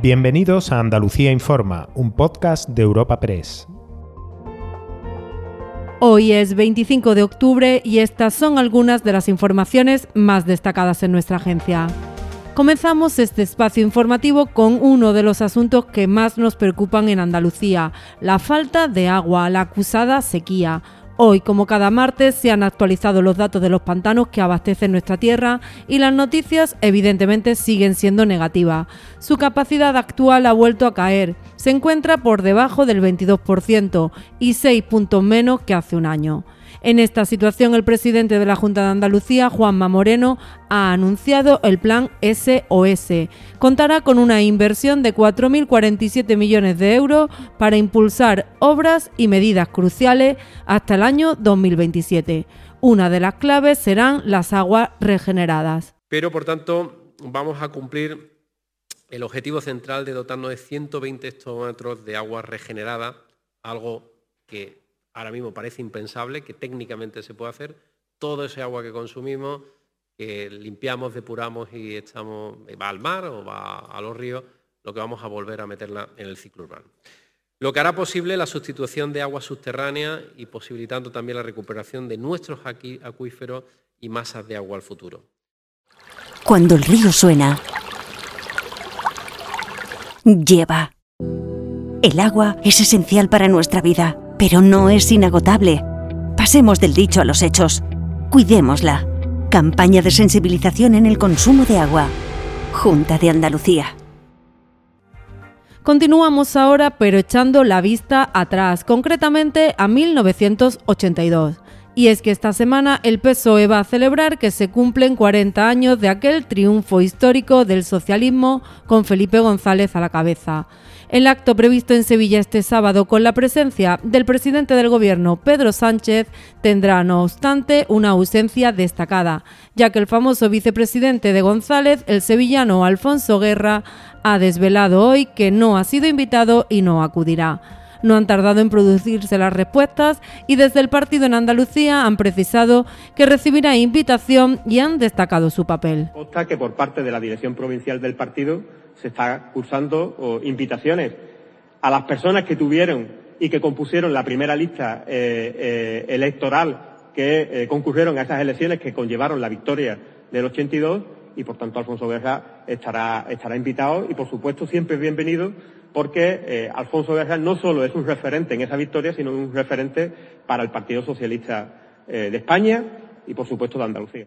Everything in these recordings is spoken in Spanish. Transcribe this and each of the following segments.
Bienvenidos a Andalucía Informa, un podcast de Europa Press. Hoy es 25 de octubre y estas son algunas de las informaciones más destacadas en nuestra agencia. Comenzamos este espacio informativo con uno de los asuntos que más nos preocupan en Andalucía, la falta de agua, la acusada sequía. Hoy, como cada martes, se han actualizado los datos de los pantanos que abastecen nuestra tierra y las noticias evidentemente siguen siendo negativas. Su capacidad actual ha vuelto a caer, se encuentra por debajo del 22% y 6 puntos menos que hace un año. En esta situación, el presidente de la Junta de Andalucía, Juanma Moreno, ha anunciado el plan SOS. Contará con una inversión de 4.047 millones de euros para impulsar obras y medidas cruciales hasta el año 2027. Una de las claves serán las aguas regeneradas. Pero, por tanto, vamos a cumplir el objetivo central de dotarnos de 120 hectómetros de agua regenerada, algo que ahora mismo parece impensable, que técnicamente se puede hacer. Todo ese agua que consumimos, que limpiamos, depuramos y echamos, va al mar o va a los ríos, lo que vamos a volver a meterla en el ciclo urbano. Lo que hará posible la sustitución de agua subterránea y posibilitando también la recuperación de nuestros acuíferos y masas de agua al futuro. Cuando el río suena, lleva. El agua es esencial para nuestra vida pero no es inagotable. Pasemos del dicho a los hechos. Cuidémosla. Campaña de sensibilización en el consumo de agua. Junta de Andalucía. Continuamos ahora, pero echando la vista atrás, concretamente a 1982. Y es que esta semana el PSOE va a celebrar que se cumplen 40 años de aquel triunfo histórico del socialismo con Felipe González a la cabeza. El acto previsto en Sevilla este sábado con la presencia del presidente del gobierno Pedro Sánchez tendrá, no obstante, una ausencia destacada, ya que el famoso vicepresidente de González, el sevillano Alfonso Guerra, ha desvelado hoy que no ha sido invitado y no acudirá. No han tardado en producirse las respuestas y desde el partido en Andalucía han precisado que recibirá invitación y han destacado su papel. Consta que por parte de la dirección provincial del partido se está cursando invitaciones a las personas que tuvieron y que compusieron la primera lista eh, eh, electoral que eh, concurrieron a esas elecciones que conllevaron la victoria del 82 y por tanto Alfonso Guerra estará, estará invitado y por supuesto siempre bienvenido porque Alfonso Guerra no solo es un referente en esa victoria, sino un referente para el Partido Socialista de España y por supuesto de Andalucía.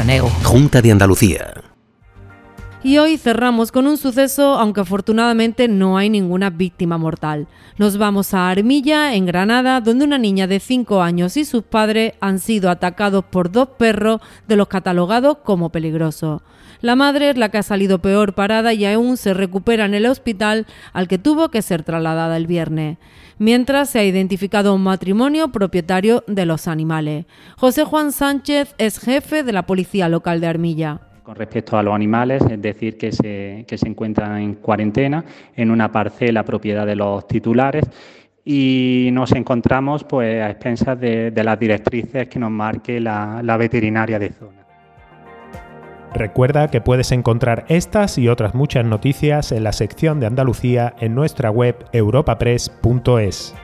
Junta de Andalucía. Y hoy cerramos con un suceso, aunque afortunadamente no hay ninguna víctima mortal. Nos vamos a Armilla, en Granada, donde una niña de 5 años y sus padres han sido atacados por dos perros de los catalogados como peligrosos. La madre es la que ha salido peor parada y aún se recupera en el hospital al que tuvo que ser trasladada el viernes. Mientras se ha identificado un matrimonio propietario de los animales. José Juan Sánchez es jefe de la Policía Local de Armilla. Con respecto a los animales, es decir, que se, se encuentran en cuarentena en una parcela propiedad de los titulares y nos encontramos pues, a expensas de, las directrices que nos marque la, la veterinaria de zona. Recuerda que puedes encontrar estas y otras muchas noticias en la sección de Andalucía en nuestra web europapress.es.